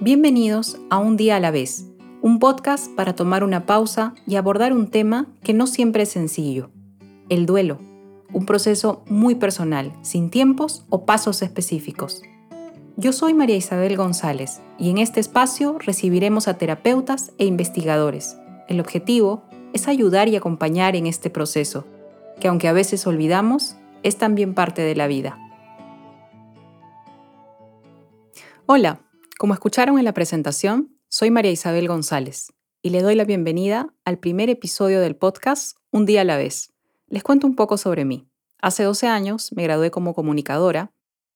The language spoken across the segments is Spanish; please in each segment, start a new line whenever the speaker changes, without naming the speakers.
Bienvenidos a Un día a la vez, un podcast para tomar una pausa y abordar un tema que no siempre es sencillo, el duelo, un proceso muy personal, sin tiempos o pasos específicos. Yo soy María Isabel González y en este espacio recibiremos a terapeutas e investigadores. El objetivo es ayudar y acompañar en este proceso, que aunque a veces olvidamos, es también parte de la vida. Hola, como escucharon en la presentación, soy María Isabel González y le doy la bienvenida al primer episodio del podcast Un día a la vez. Les cuento un poco sobre mí. Hace 12 años me gradué como comunicadora,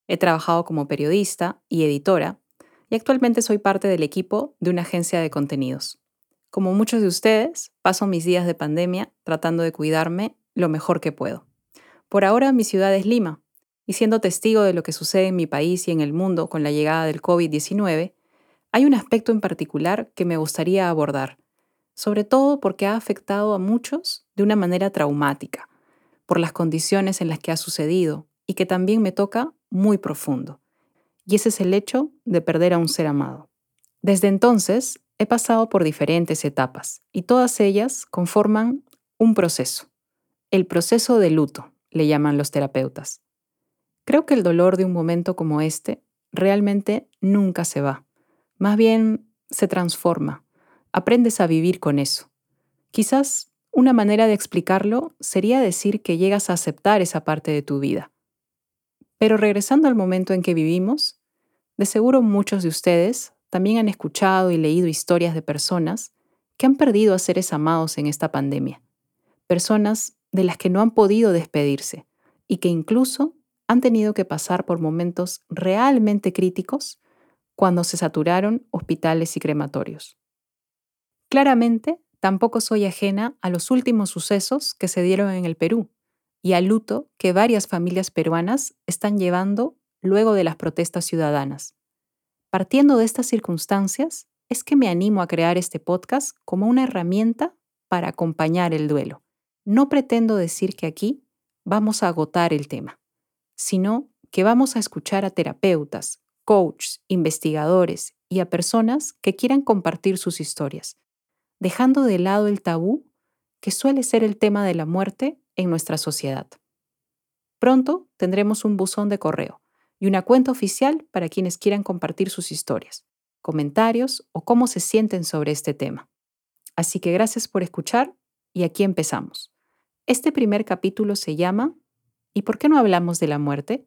he trabajado como periodista y editora y actualmente soy parte del equipo de una agencia de contenidos. Como muchos de ustedes, paso mis días de pandemia tratando de cuidarme lo mejor que puedo. Por ahora mi ciudad es Lima, y siendo testigo de lo que sucede en mi país y en el mundo con la llegada del COVID-19, hay un aspecto en particular que me gustaría abordar, sobre todo porque ha afectado a muchos de una manera traumática, por las condiciones en las que ha sucedido y que también me toca muy profundo. Y ese es el hecho de perder a un ser amado. Desde entonces he pasado por diferentes etapas y todas ellas conforman un proceso. El proceso de luto, le llaman los terapeutas. Creo que el dolor de un momento como este realmente nunca se va. Más bien se transforma. Aprendes a vivir con eso. Quizás una manera de explicarlo sería decir que llegas a aceptar esa parte de tu vida. Pero regresando al momento en que vivimos, de seguro muchos de ustedes también han escuchado y leído historias de personas que han perdido a seres amados en esta pandemia. Personas de las que no han podido despedirse y que incluso han tenido que pasar por momentos realmente críticos cuando se saturaron hospitales y crematorios. Claramente, tampoco soy ajena a los últimos sucesos que se dieron en el Perú y al luto que varias familias peruanas están llevando luego de las protestas ciudadanas. Partiendo de estas circunstancias, es que me animo a crear este podcast como una herramienta para acompañar el duelo. No pretendo decir que aquí vamos a agotar el tema sino que vamos a escuchar a terapeutas, coaches, investigadores y a personas que quieran compartir sus historias, dejando de lado el tabú que suele ser el tema de la muerte en nuestra sociedad. Pronto tendremos un buzón de correo y una cuenta oficial para quienes quieran compartir sus historias, comentarios o cómo se sienten sobre este tema. Así que gracias por escuchar y aquí empezamos. Este primer capítulo se llama ¿Y por qué no hablamos de la muerte?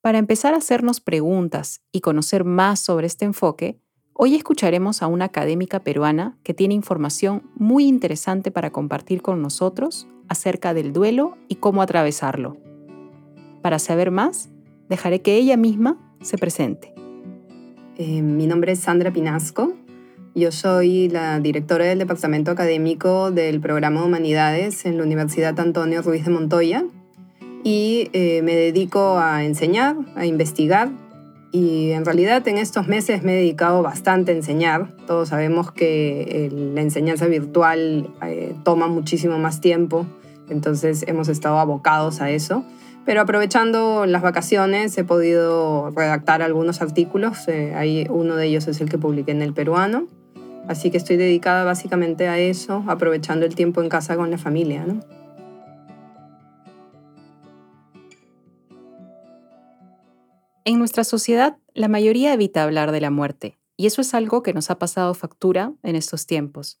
Para empezar a hacernos preguntas y conocer más sobre este enfoque, hoy escucharemos a una académica peruana que tiene información muy interesante para compartir con nosotros acerca del duelo y cómo atravesarlo. Para saber más, dejaré que ella misma se presente.
Eh, mi nombre es Sandra Pinasco. Yo soy la directora del Departamento Académico del Programa de Humanidades en la Universidad Antonio Ruiz de Montoya y eh, me dedico a enseñar, a investigar y en realidad en estos meses me he dedicado bastante a enseñar. Todos sabemos que la enseñanza virtual eh, toma muchísimo más tiempo, entonces hemos estado abocados a eso. Pero aprovechando las vacaciones he podido redactar algunos artículos, eh, uno de ellos es el que publiqué en el peruano, así que estoy dedicada básicamente a eso, aprovechando el tiempo en casa con la familia. ¿no?
En nuestra sociedad, la mayoría evita hablar de la muerte, y eso es algo que nos ha pasado factura en estos tiempos.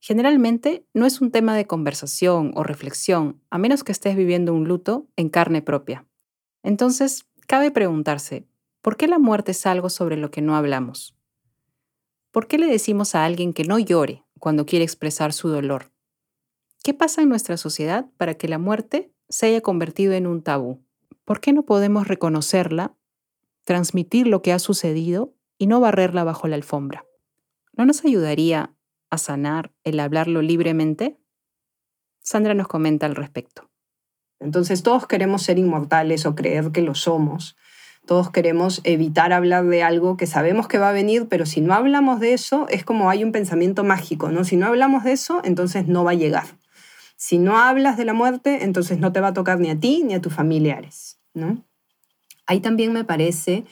Generalmente no es un tema de conversación o reflexión, a menos que estés viviendo un luto en carne propia. Entonces, cabe preguntarse, ¿por qué la muerte es algo sobre lo que no hablamos? ¿Por qué le decimos a alguien que no llore cuando quiere expresar su dolor? ¿Qué pasa en nuestra sociedad para que la muerte se haya convertido en un tabú? ¿Por qué no podemos reconocerla transmitir lo que ha sucedido y no barrerla bajo la alfombra. ¿No nos ayudaría a sanar el hablarlo libremente? Sandra nos comenta al respecto.
Entonces todos queremos ser inmortales o creer que lo somos. Todos queremos evitar hablar de algo que sabemos que va a venir, pero si no hablamos de eso, es como hay un pensamiento mágico, ¿no? Si no hablamos de eso, entonces no va a llegar. Si no hablas de la muerte, entonces no te va a tocar ni a ti ni a tus familiares, ¿no? Ahí también me parece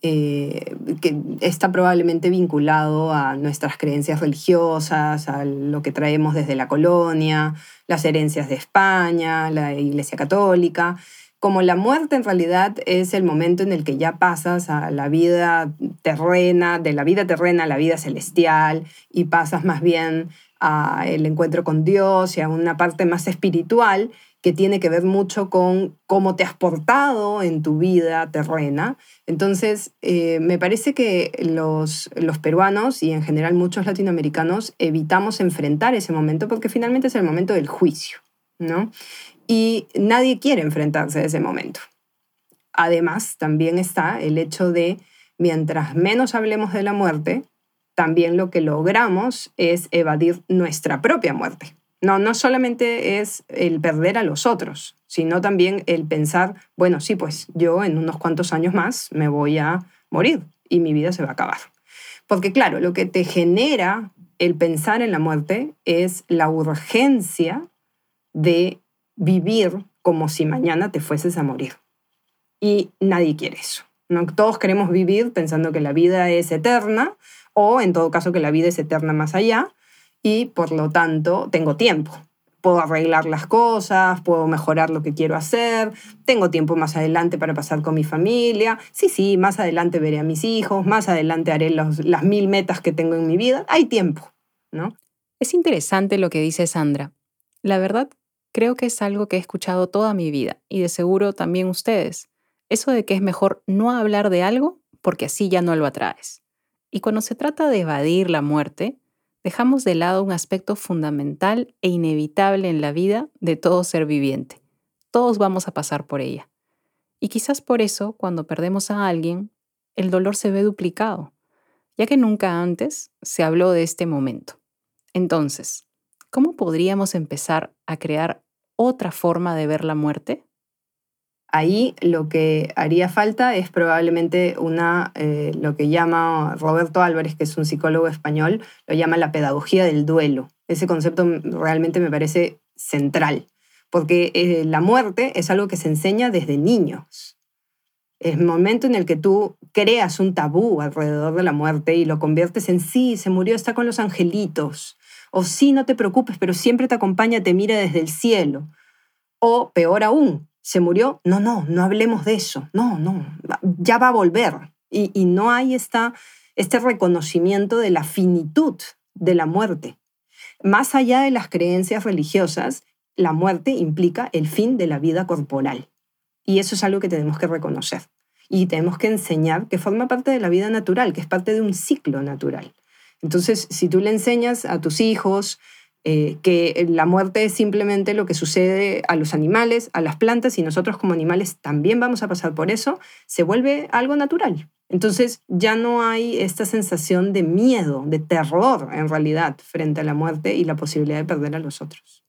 eh, que está probablemente vinculado a nuestras creencias religiosas, a lo que traemos desde la colonia, las herencias de España, la Iglesia Católica. Como la muerte en realidad es el momento en el que ya pasas a la vida terrena, de la vida terrena a la vida celestial, y pasas más bien al encuentro con Dios y a una parte más espiritual, que tiene que ver mucho con cómo te has portado en tu vida terrena. Entonces, eh, me parece que los, los peruanos y en general muchos latinoamericanos evitamos enfrentar ese momento porque finalmente es el momento del juicio, ¿no? Y nadie quiere enfrentarse a ese momento. Además, también está el hecho de, mientras menos hablemos de la muerte, también lo que logramos es evadir nuestra propia muerte. No, no solamente es el perder a los otros, sino también el pensar, bueno, sí, pues yo en unos cuantos años más me voy a morir y mi vida se va a acabar. Porque claro, lo que te genera el pensar en la muerte es la urgencia de vivir como si mañana te fueses a morir. Y nadie quiere eso. ¿no? Todos queremos vivir pensando que la vida es eterna o en todo caso que la vida es eterna más allá y por lo tanto tengo tiempo. Puedo arreglar las cosas, puedo mejorar lo que quiero hacer, tengo tiempo más adelante para pasar con mi familia. Sí, sí, más adelante veré a mis hijos, más adelante haré las mil metas que tengo en mi vida. Hay tiempo, ¿no?
Es interesante lo que dice Sandra. La verdad, creo que es algo que he escuchado toda mi vida y de seguro también ustedes. Eso de que es mejor no hablar de algo porque así ya no lo atraes. Y cuando se trata de evadir la muerte, dejamos de lado un aspecto fundamental e inevitable en la vida de todo ser viviente. Todos vamos a pasar por ella. Y quizás por eso, cuando perdemos a alguien, el dolor se ve duplicado, ya que nunca antes se habló de este momento. Entonces, ¿cómo podríamos empezar a crear otra forma de ver la muerte?
Ahí lo que haría falta es probablemente una, eh, lo que llama Roberto Álvarez, que es un psicólogo español, lo llama la pedagogía del duelo. Ese concepto realmente me parece central, porque eh, la muerte es algo que se enseña desde niños. Es el momento en el que tú creas un tabú alrededor de la muerte y lo conviertes en sí, se murió, está con los angelitos. O sí, no te preocupes, pero siempre te acompaña, te mira desde el cielo. O peor aún, se murió, no, no, no hablemos de eso, no, no, ya va a volver. Y, no hay esta, este reconocimiento de la finitud de la muerte. Más allá de las creencias religiosas, la muerte implica el fin de la vida corporal. Y eso es algo que tenemos que reconocer. Y tenemos que enseñar que forma parte de la vida natural, que es parte de un ciclo natural. Entonces, si tú le enseñas a tus hijos, eh, que la muerte es simplemente lo que sucede a los animales, a las plantas, y nosotros como animales también vamos a pasar por eso, se vuelve algo natural. Entonces ya no hay esta sensación de miedo, de terror en realidad frente a la muerte y la posibilidad de perder a los otros.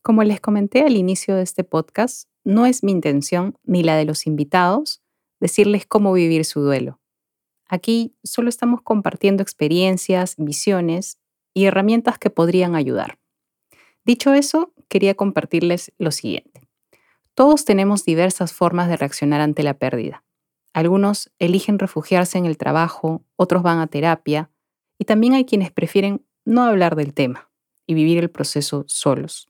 Como les comenté al inicio de este podcast, no es mi intención ni la de los invitados decirles cómo vivir su duelo. Aquí solo estamos compartiendo experiencias, visiones y herramientas que podrían ayudar. Dicho eso, quería compartirles lo siguiente. Todos tenemos diversas formas de reaccionar ante la pérdida. Algunos eligen refugiarse en el trabajo, otros van a terapia y también hay quienes prefieren no hablar del tema y vivir el proceso solos.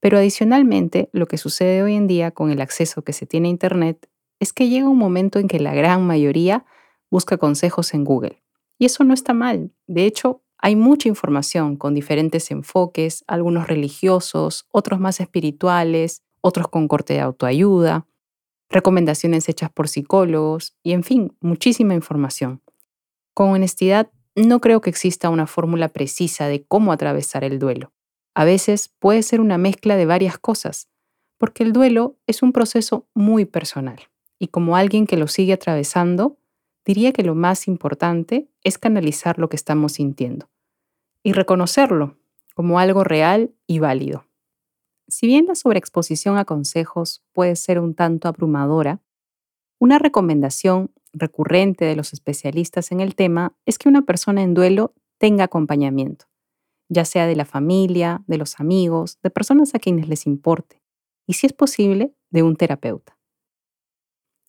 Pero adicionalmente, lo que sucede hoy en día con el acceso que se tiene a Internet es que llega un momento en que la gran mayoría busca consejos en Google. Y eso no está mal. De hecho, hay mucha información con diferentes enfoques, algunos religiosos, otros más espirituales, otros con corte de autoayuda, recomendaciones hechas por psicólogos y, en fin, muchísima información. Con honestidad, no creo que exista una fórmula precisa de cómo atravesar el duelo. A veces puede ser una mezcla de varias cosas, porque el duelo es un proceso muy personal y como alguien que lo sigue atravesando, diría que lo más importante es canalizar lo que estamos sintiendo y reconocerlo como algo real y válido. Si bien la sobreexposición a consejos puede ser un tanto abrumadora, una recomendación recurrente de los especialistas en el tema es que una persona en duelo tenga acompañamiento, ya sea de la familia, de los amigos, de personas a quienes les importe, y si es posible, de un terapeuta.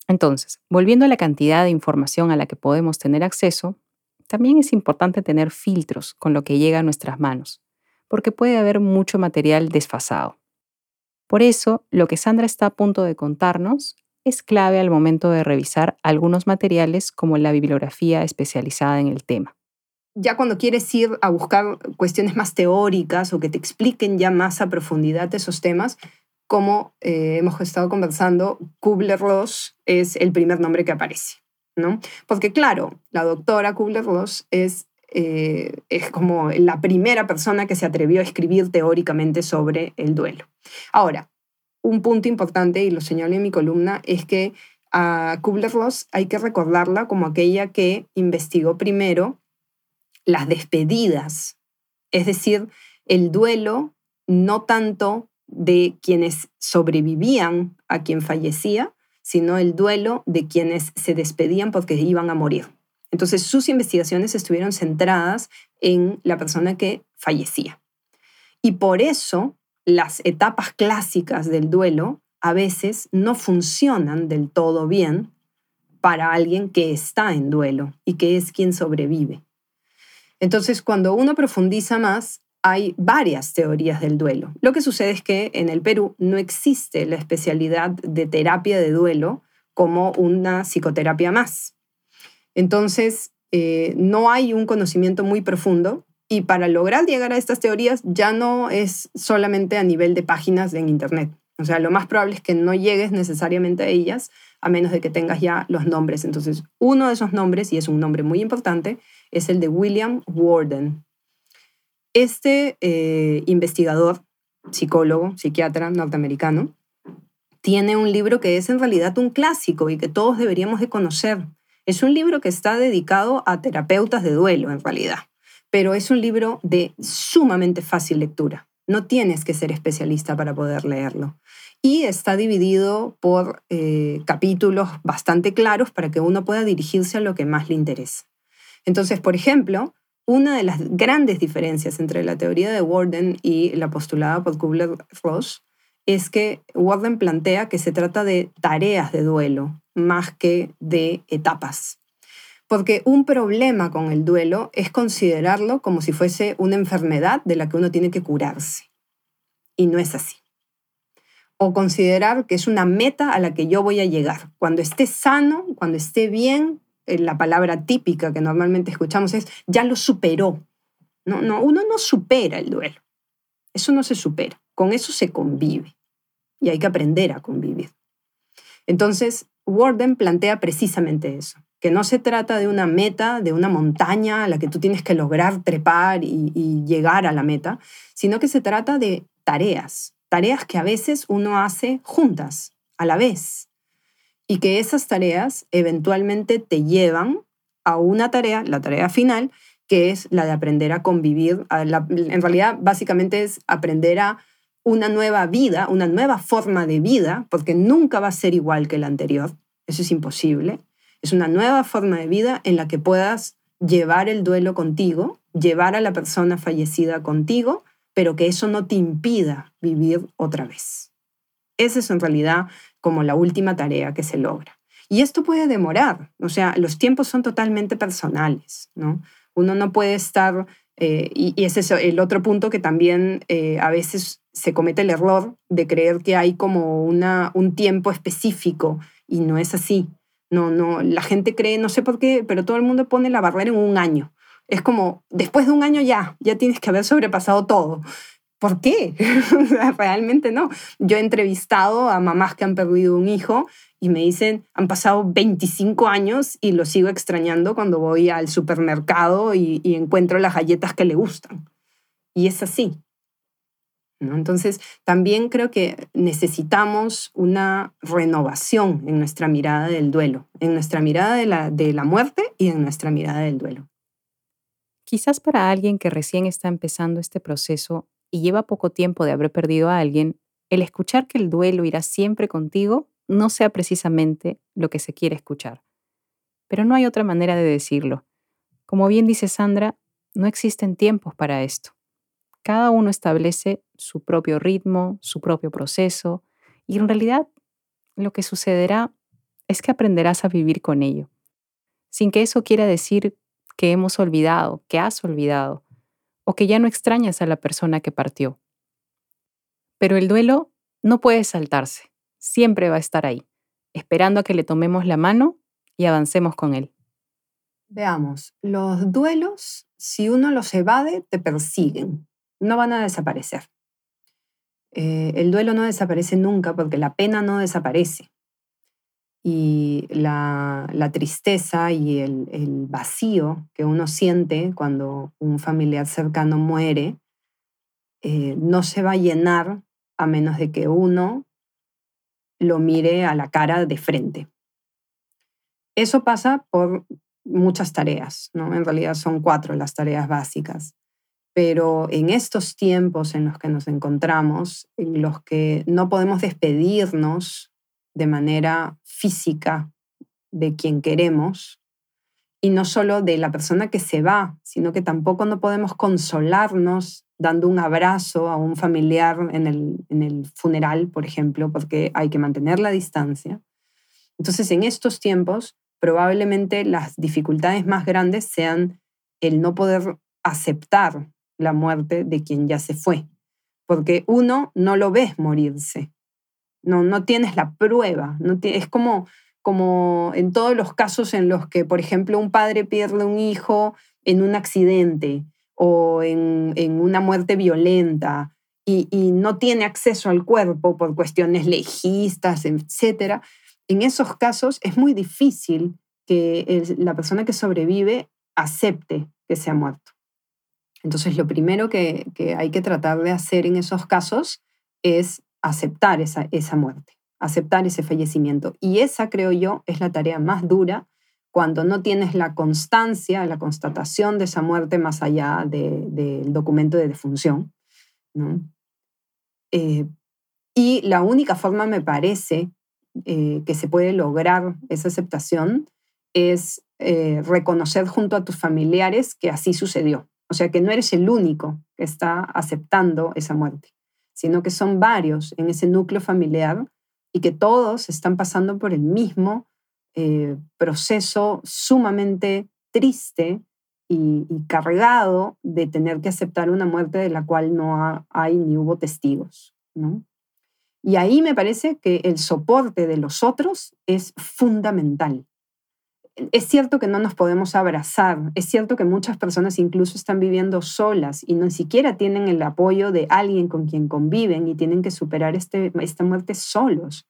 Entonces, volviendo a la cantidad de información a la que podemos tener acceso, también es importante tener filtros con lo que llega a nuestras manos, porque puede haber mucho material desfasado. Por eso, lo que Sandra está a punto de contarnos es clave al momento de revisar algunos materiales como la bibliografía especializada en el tema.
Ya cuando quieres ir a buscar cuestiones más teóricas o que te expliquen ya más a profundidad esos temas, como eh, hemos estado conversando, Kubler-Ross es el primer nombre que aparece, Porque claro, la doctora Kubler-Ross es, eh, es como la primera persona que se atrevió a escribir teóricamente sobre el duelo. Ahora, un punto importante, y lo señalo en mi columna, es que a Kubler-Ross hay que recordarla como aquella que investigó primero las despedidas, es decir, el duelo no tanto de quienes sobrevivían a quien fallecía, sino el duelo de quienes se despedían porque iban a morir. Entonces sus investigaciones estuvieron centradas en la persona que fallecía. Y por eso las etapas clásicas del duelo a veces no funcionan del todo bien para alguien que está en duelo y que es quien sobrevive. Entonces, cuando uno profundiza más, hay varias teorías del duelo. Lo que sucede es que en el Perú no existe la especialidad de terapia de duelo como una psicoterapia más. Entonces, eh, no hay un conocimiento muy profundo y para lograr llegar a estas teorías ya no es solamente a nivel de páginas en Internet. O sea, lo más probable es que no llegues necesariamente a ellas a menos de que tengas ya los nombres. Entonces, uno de esos nombres, y es un nombre muy importante, es el de William Warden. Este eh, investigador, psicólogo, psiquiatra norteamericano, tiene un libro que es en realidad un clásico y que todos deberíamos de conocer. Es un libro que está dedicado a terapeutas de duelo, en realidad, pero es un libro de sumamente fácil lectura. No tienes que ser especialista para poder leerlo. Y está dividido por eh, capítulos bastante claros para que uno pueda dirigirse a lo que más le interesa. Entonces, por ejemplo, una de las grandes diferencias entre la teoría de Warden y la postulada por Kubler-Ross es que Warden plantea que se trata de tareas de duelo más que de etapas. Porque un problema con el duelo es considerarlo como si fuese una enfermedad de la que uno tiene que curarse. Y no es así. O considerar que es una meta a la que yo voy a llegar. Cuando esté sano, cuando esté bien, la palabra típica que normalmente escuchamos es ya lo superó. No, no, uno no supera el duelo. Eso no se supera. Con eso se convive. Y hay que aprender a convivir. Entonces, Warden plantea precisamente eso, que no se trata de una meta, de una montaña a la que tú tienes que lograr trepar y llegar a la meta, sino que se trata de tareas, tareas que a veces uno hace juntas, a la vez, y que esas tareas eventualmente te llevan a una tarea, la tarea final, que es la de aprender a convivir. en realidad, básicamente es aprender a una nueva vida, una nueva forma de vida, porque nunca va a ser igual que la anterior. Eso es imposible. Es una nueva forma de vida en la que puedas llevar el duelo contigo, llevar a la persona fallecida contigo, pero que eso no te impida vivir otra vez. Esa es en realidad como la última tarea que se logra. Y esto puede demorar, o sea, los tiempos son totalmente personales, ¿no? Uno no puede estar, eh, y, ese es el otro punto que también eh, a veces se comete el error de creer que hay como una, un tiempo específico y no es así. No, no, la gente cree, no sé por qué, pero todo el mundo pone la barrera en un año. Es como, después de un año ya, ya tienes que haber sobrepasado todo. ¿Por qué? Realmente no. Yo he entrevistado a mamás que han perdido un hijo y me dicen, han pasado 25 años y lo sigo extrañando cuando voy al supermercado y, encuentro las galletas que le gustan. Y es así. ¿no? Entonces, también creo que necesitamos una renovación en nuestra mirada del duelo, en nuestra mirada de la muerte y en nuestra mirada del duelo.
Quizás para alguien que recién está empezando este proceso y lleva poco tiempo de haber perdido a alguien, el escuchar que el duelo irá siempre contigo no sea precisamente lo que se quiere escuchar. Pero no hay otra manera de decirlo. Como bien dice Sandra, no existen tiempos para esto. Cada uno establece su propio ritmo, su propio proceso, y en realidad lo que sucederá es que aprenderás a vivir con ello, sin que eso quiera decir que hemos olvidado, que has olvidado, o que ya no extrañas a la persona que partió. Pero el duelo no puede saltarse, siempre va a estar ahí, esperando a que le tomemos la mano y avancemos con él.
Veamos, los duelos, si uno los evade, te persiguen, no van a desaparecer. Eh, el duelo no desaparece nunca porque la pena no desaparece. Y la, tristeza y el, vacío que uno siente cuando un familiar cercano muere eh, no se va a llenar a menos de que uno lo mire a la cara de frente. Eso pasa por muchas tareas, ¿no? En realidad son cuatro las tareas básicas. Pero en estos tiempos en los que nos encontramos, en los que no podemos despedirnos de manera física de quien queremos, y no solo de la persona que se va, sino que tampoco no podemos consolarnos dando un abrazo a un familiar en el, en el funeral, por ejemplo, porque hay que mantener la distancia. Entonces, en estos tiempos, probablemente las dificultades más grandes sean el no poder aceptar la muerte de quien ya se fue, porque uno no lo ves morirse, no, no tienes la prueba, no es como, como en todos los casos en los que, por ejemplo, un padre pierde un hijo en un accidente o en, una muerte violenta y, no tiene acceso al cuerpo por cuestiones legistas, etc. En esos casos es muy difícil que la persona que sobrevive acepte que se ha muerto. Entonces, lo primero que, hay que tratar de hacer en esos casos es aceptar esa, esa muerte, aceptar ese fallecimiento. Y esa, creo yo, es la tarea más dura cuando no tienes la constancia, la constatación de esa muerte más allá del documento de defunción. Eh, y la única forma, me parece, eh, que se puede lograr esa aceptación es eh, reconocer junto a tus familiares que así sucedió. O sea, que no eres el único que está aceptando esa muerte, sino que son varios en ese núcleo familiar y que todos están pasando por el mismo eh, proceso sumamente triste y, cargado de tener que aceptar una muerte de la cual no hay ni hubo testigos. Y ahí me parece que el soporte de los otros es fundamental es cierto que no nos podemos abrazar, es cierto que muchas personas incluso están viviendo solas y no siquiera tienen el apoyo de alguien con quien conviven y tienen que superar este, esta muerte solos.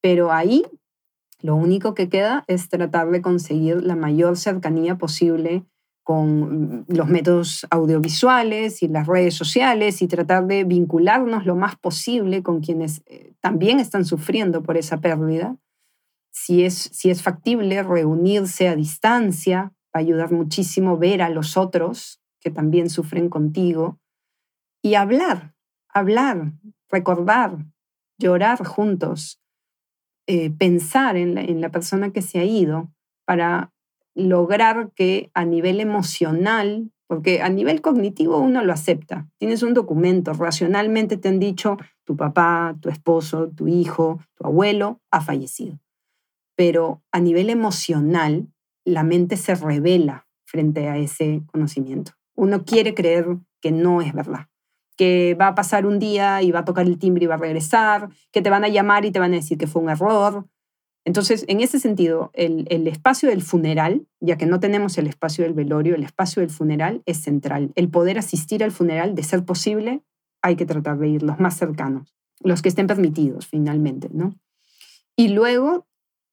Pero ahí lo único que queda es tratar de conseguir la mayor cercanía posible con los métodos audiovisuales y las redes sociales y tratar de vincularnos lo más posible con quienes eh, también están sufriendo por esa pérdida si es, si es factible reunirse a distancia, va a ayudar muchísimo ver a los otros que también sufren contigo y hablar, hablar, recordar, llorar juntos, eh, pensar en la, en la persona que se ha ido para lograr que a nivel emocional, porque a nivel cognitivo uno lo acepta, tienes un documento, racionalmente te han dicho tu papá, tu esposo, tu hijo, tu abuelo ha fallecido pero a nivel emocional la mente se revela frente a ese conocimiento. Uno quiere creer que no es verdad, que va a pasar un día y va a tocar el timbre y va a regresar, que te van a llamar y te van a decir que fue un error. Entonces, en ese sentido, el, el espacio del funeral, ya que no tenemos el espacio del velorio, el espacio del funeral es central. El poder asistir al funeral, de ser posible, hay que tratar de ir los más cercanos, los que estén permitidos finalmente, ¿no? Y luego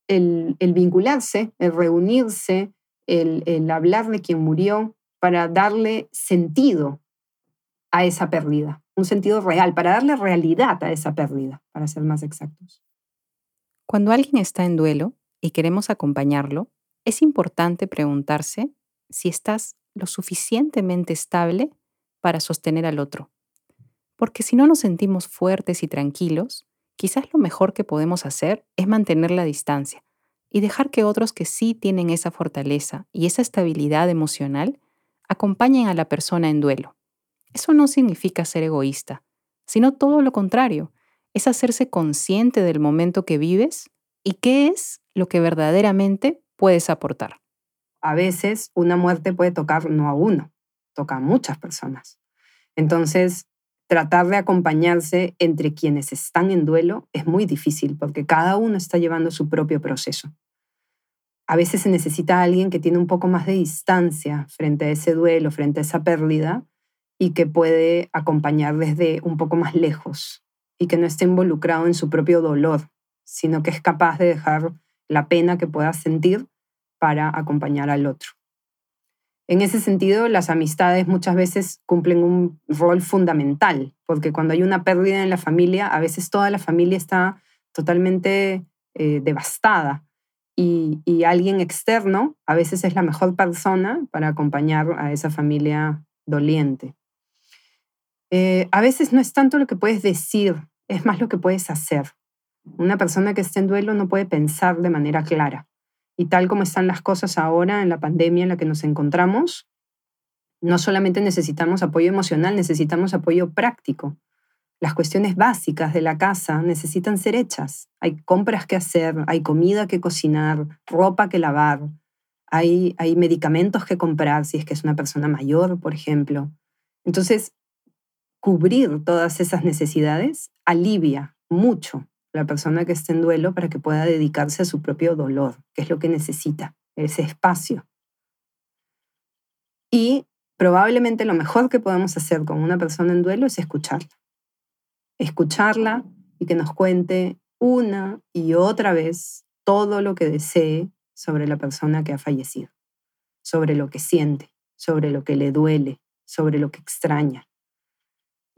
el, vincularse, el reunirse, el, hablar de quien murió para darle sentido a esa pérdida, un sentido real, para darle realidad a esa pérdida, para ser más exactos.
Cuando alguien está en duelo y queremos acompañarlo, es importante preguntarse si estás lo suficientemente estable para sostener al otro. Porque si no nos sentimos fuertes y tranquilos, quizás lo mejor que podemos hacer es mantener la distancia y dejar que otros que sí tienen esa fortaleza y esa estabilidad emocional acompañen a la persona en duelo. Eso no significa ser egoísta, sino todo lo contrario, es hacerse consciente del momento que vives ¿Y qué es lo que verdaderamente puedes aportar?
A veces una muerte puede tocar no a uno, toca a muchas personas. Entonces, tratar de acompañarse entre quienes están en duelo es muy difícil porque cada uno está llevando su propio proceso. A veces se necesita alguien que tiene un poco más de distancia frente a ese duelo, frente a esa pérdida, y que puede acompañar desde un poco más lejos y que no esté involucrado en su propio dolor, sino que es capaz de dejar la pena que pueda sentir para acompañar al otro. En ese sentido, las amistades muchas veces cumplen un rol fundamental, porque cuando hay una pérdida en la familia, a veces toda la familia está totalmente eh, devastada y, alguien externo a veces es la mejor persona para acompañar a esa familia doliente. Eh, a veces no es tanto lo que puedes decir, es más lo que puedes hacer. Una persona que está en duelo no puede pensar de manera clara y tal como están las cosas ahora en la pandemia en la que nos encontramos, no solamente necesitamos apoyo emocional, necesitamos apoyo práctico. Las cuestiones básicas de la casa necesitan ser hechas. Hay compras que hacer, hay comida que cocinar, ropa que lavar, hay, hay medicamentos que comprar si es que es una persona mayor, por ejemplo. Entonces, cubrir todas esas necesidades alivia mucho la persona que está en duelo para que pueda dedicarse a su propio dolor, que es lo que necesita, ese espacio. Y probablemente lo mejor que podemos hacer con una persona en duelo es escucharla. Escucharla y que nos cuente una y otra vez todo lo que desee sobre la persona que ha fallecido, sobre lo que siente, sobre lo que le duele, sobre lo que extraña.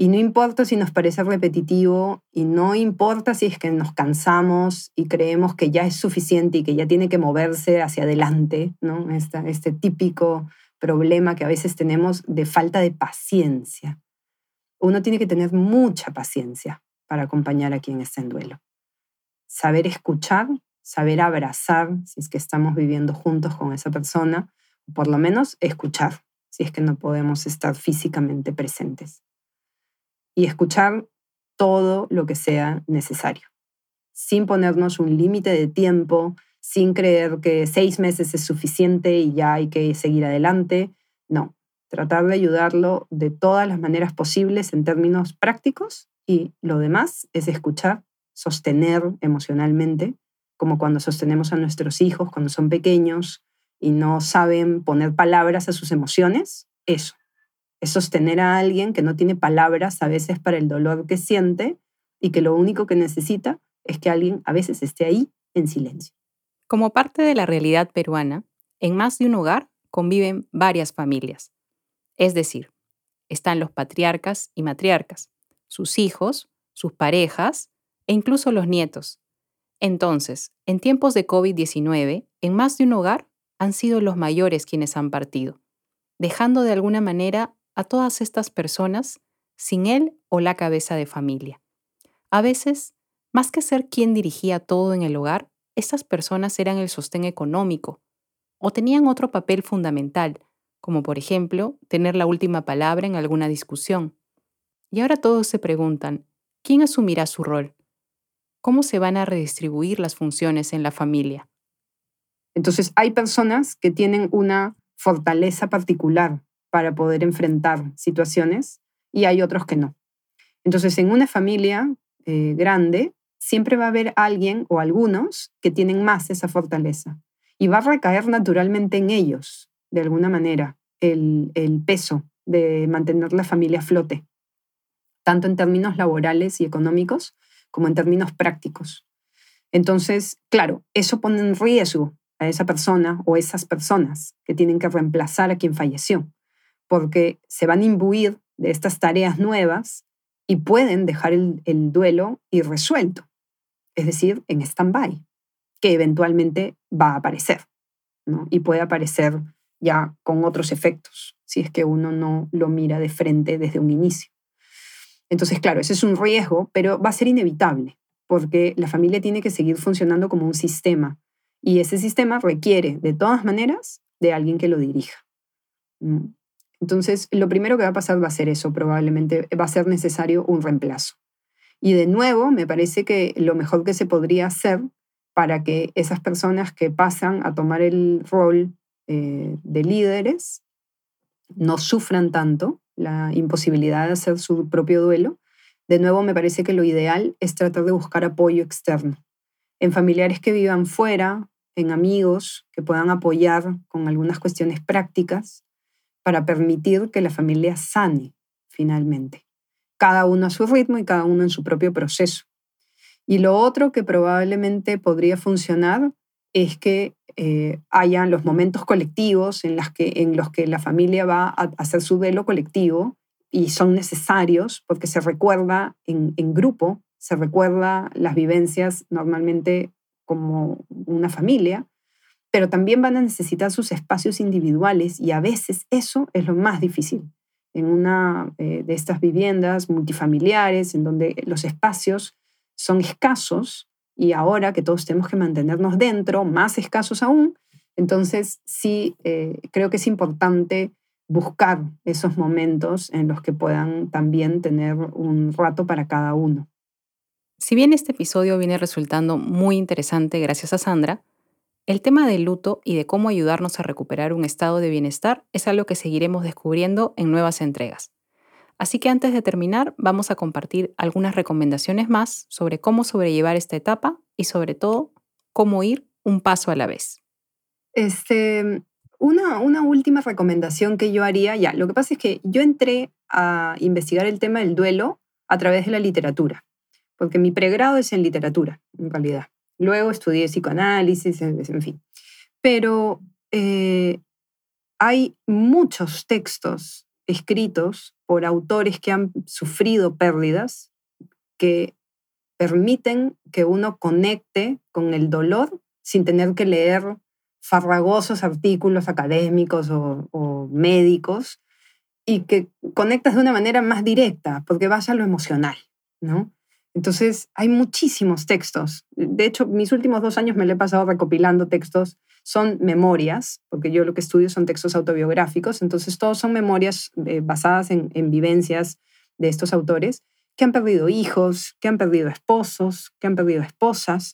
Y no importa si nos parece repetitivo y no importa si es que nos cansamos y creemos que ya es suficiente y que ya tiene que moverse hacia adelante, ¿no? Este, este típico problema que a veces tenemos de falta de paciencia. Uno tiene que tener mucha paciencia para acompañar a quien está en duelo. Saber escuchar, saber abrazar si es que estamos viviendo juntos con esa persona, por lo menos escuchar si es que no podemos estar físicamente presentes y escuchar todo lo que sea necesario, sin ponernos un límite de tiempo, sin creer que seis meses es suficiente y ya hay que seguir adelante. No, tratar de ayudarlo de todas las maneras posibles en términos prácticos y lo demás es escuchar, sostener emocionalmente, como cuando sostenemos a nuestros hijos cuando son pequeños y no saben poner palabras a sus emociones, eso, es sostener a alguien que no tiene palabras a veces para el dolor que siente y que lo único que necesita es que alguien a veces esté ahí en silencio.
Como parte de la realidad peruana, en más de un hogar conviven varias familias. Es decir, están los patriarcas y matriarcas, sus hijos, sus parejas e incluso los nietos. Entonces, en tiempos de COVID-19, en más de un hogar han sido los mayores quienes han partido, dejando de alguna manera a todas estas personas sin él o la cabeza de familia. A veces, más que ser quien dirigía todo en el hogar, estas personas eran el sostén económico o tenían otro papel fundamental, como por ejemplo tener la última palabra en alguna discusión. Y ahora todos se preguntan, ¿quién asumirá su rol? ¿Cómo se van a redistribuir las funciones en la familia?
Entonces, hay personas que tienen una fortaleza particular para poder enfrentar situaciones y hay otros que no. Entonces, en una familia eh, grande, siempre va a haber alguien o algunos que tienen más esa fortaleza y va a recaer naturalmente en ellos, de alguna manera, el, el peso de mantener la familia a flote, tanto en términos laborales y económicos como en términos prácticos. Entonces, claro, eso pone en riesgo a esa persona o esas personas que tienen que reemplazar a quien falleció porque se van a imbuir de estas tareas nuevas y pueden dejar el, duelo irresuelto, es decir, en stand-by, que eventualmente va a aparecer, y puede aparecer ya con otros efectos, si es que uno no lo mira de frente desde un inicio. Entonces, claro, ese es un riesgo, pero va a ser inevitable, porque la familia tiene que seguir funcionando como un sistema, y ese sistema requiere, de todas maneras, de alguien que lo dirija. Entonces, lo primero que va a pasar va a ser eso, probablemente va a ser necesario un reemplazo. Y de nuevo, me parece que lo mejor que se podría hacer para que esas personas que pasan a tomar el rol eh, de líderes no sufran tanto la imposibilidad de hacer su propio duelo. De nuevo, me parece que lo ideal es tratar de buscar apoyo externo en familiares que vivan fuera, en amigos que puedan apoyar con algunas cuestiones prácticas para permitir que la familia sane finalmente, cada uno a su ritmo y cada uno en su propio proceso. Y lo otro que probablemente podría funcionar es que eh, hayan los momentos colectivos en, los que la familia va a hacer su duelo colectivo y son necesarios porque se recuerda en grupo, se recuerda las vivencias normalmente como una familia, pero también van a necesitar sus espacios individuales y a veces eso es lo más difícil en una eh, de estas viviendas multifamiliares en donde los espacios son escasos y ahora que todos tenemos que mantenernos dentro, más escasos aún, entonces sí eh, creo que es importante buscar esos momentos en los que puedan también tener un rato para cada uno.
Si bien este episodio viene resultando muy interesante gracias a Sandra, el tema del luto y de cómo ayudarnos a recuperar un estado de bienestar es algo que seguiremos descubriendo en nuevas entregas. Así que antes de terminar, vamos a compartir algunas recomendaciones más sobre cómo sobrellevar esta etapa y sobre todo cómo ir un paso a la vez.
Este, una, una última recomendación que yo haría, ya, lo que pasa es que yo entré a investigar el tema del duelo a través de la literatura, porque mi pregrado es en literatura, en realidad. Luego estudié psicoanálisis, en, fin. Pero eh, hay muchos textos escritos por autores que han sufrido pérdidas que permiten que uno conecte con el dolor sin tener que leer farragosos artículos académicos o, médicos y que conectas de una manera más directa porque vas a lo emocional, ¿no? Entonces, hay muchísimos textos. De hecho, mis últimos dos años me lo he pasado recopilando textos son memorias, porque yo lo que estudio son textos autobiográficos, entonces todos son memorias eh, basadas en, vivencias de estos autores que han perdido hijos, que han perdido esposos, que han perdido esposas,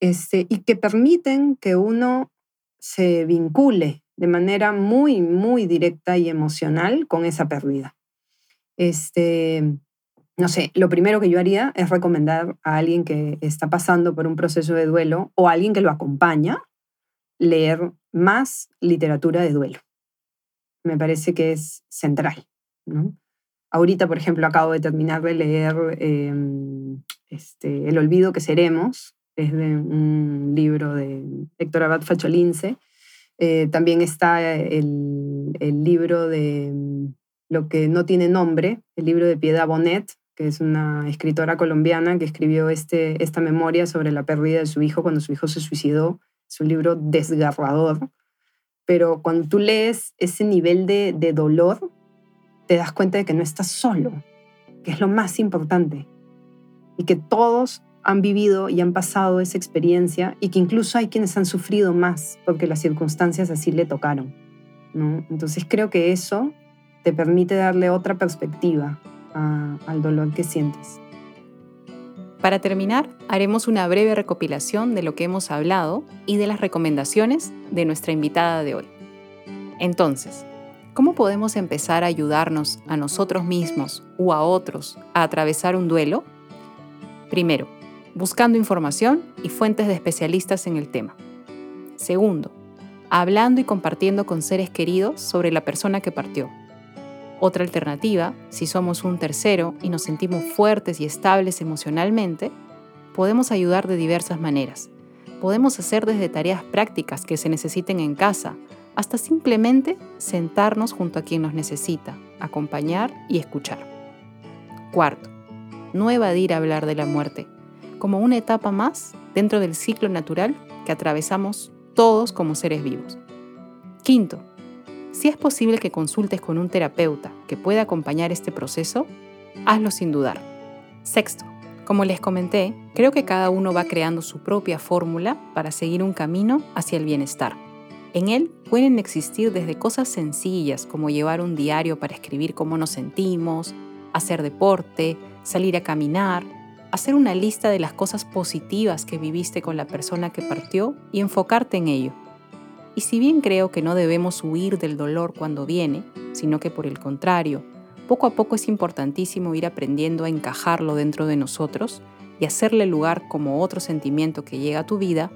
este, y que permiten que uno se vincule de manera muy, muy directa y emocional con esa pérdida. Este, no sé, lo primero que yo haría es recomendar a alguien que está pasando por un proceso de duelo o a alguien que lo acompaña, leer más literatura de duelo. Me parece que es central. Ahorita, por ejemplo, acabo de terminar de leer em, este, El olvido que seremos, es de un libro de Héctor Abad Facholince. Eh, también está el, el, libro de em, Lo que no tiene nombre, el libro de Piedad Bonet, que es una escritora colombiana que escribió este, esta memoria sobre la pérdida de su hijo cuando su hijo se suicidó es un libro desgarrador, pero cuando tú lees ese nivel de, de dolor, te das cuenta de que no estás solo, que es lo más importante, y que todos han vivido y han pasado esa experiencia y que incluso hay quienes han sufrido más porque las circunstancias así le tocaron. ¿no? Entonces creo que eso te permite darle otra perspectiva al dolor que sientes.
Para terminar, haremos una breve recopilación de lo que hemos hablado y de las recomendaciones de nuestra invitada de hoy. Entonces, ¿cómo podemos empezar a ayudarnos a nosotros mismos o a otros a atravesar un duelo? Primero, buscando información y fuentes de especialistas en el tema. Segundo, hablando y compartiendo con seres queridos sobre la persona que partió otra alternativa, si somos un tercero y nos sentimos fuertes y estables emocionalmente, podemos ayudar de diversas maneras. Podemos hacer desde tareas prácticas que se necesiten en casa, hasta simplemente sentarnos junto a quien nos necesita, acompañar y escuchar. Cuarto, no evadir hablar de la muerte, como una etapa más dentro del ciclo natural que atravesamos todos como seres vivos. Quinto, si es posible que consultes con un terapeuta que pueda acompañar este proceso, hazlo sin dudar. Sexto, como les comenté, creo que cada uno va creando su propia fórmula para seguir un camino hacia el bienestar. En él pueden existir desde cosas sencillas como llevar un diario para escribir cómo nos sentimos, hacer deporte, salir a caminar, hacer una lista de las cosas positivas que viviste con la persona que partió y enfocarte en ello. Y si bien creo que no debemos huir del dolor cuando viene, sino que por el contrario, poco a poco es importantísimo ir aprendiendo a encajarlo dentro de nosotros y hacerle lugar como otro sentimiento que llega a tu vida,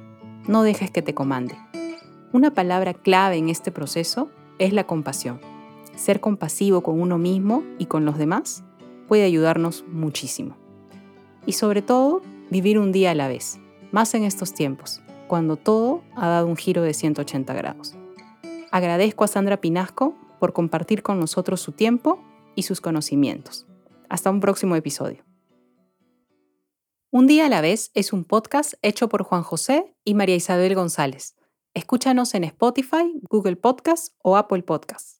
no dejes que te comande. Una palabra clave en este proceso es la compasión. Ser compasivo con uno mismo y con los demás puede ayudarnos muchísimo. Y sobre todo, vivir un día a la vez, más en estos tiempos, cuando todo ha dado un giro de 180 grados. Agradezco a Sandra Pinasco por compartir con nosotros su tiempo y sus conocimientos. Hasta un próximo episodio. Un día a la vez es un podcast hecho por Juan José y María Isabel González. Escúchanos en Spotify, Google Podcast o Apple Podcasts.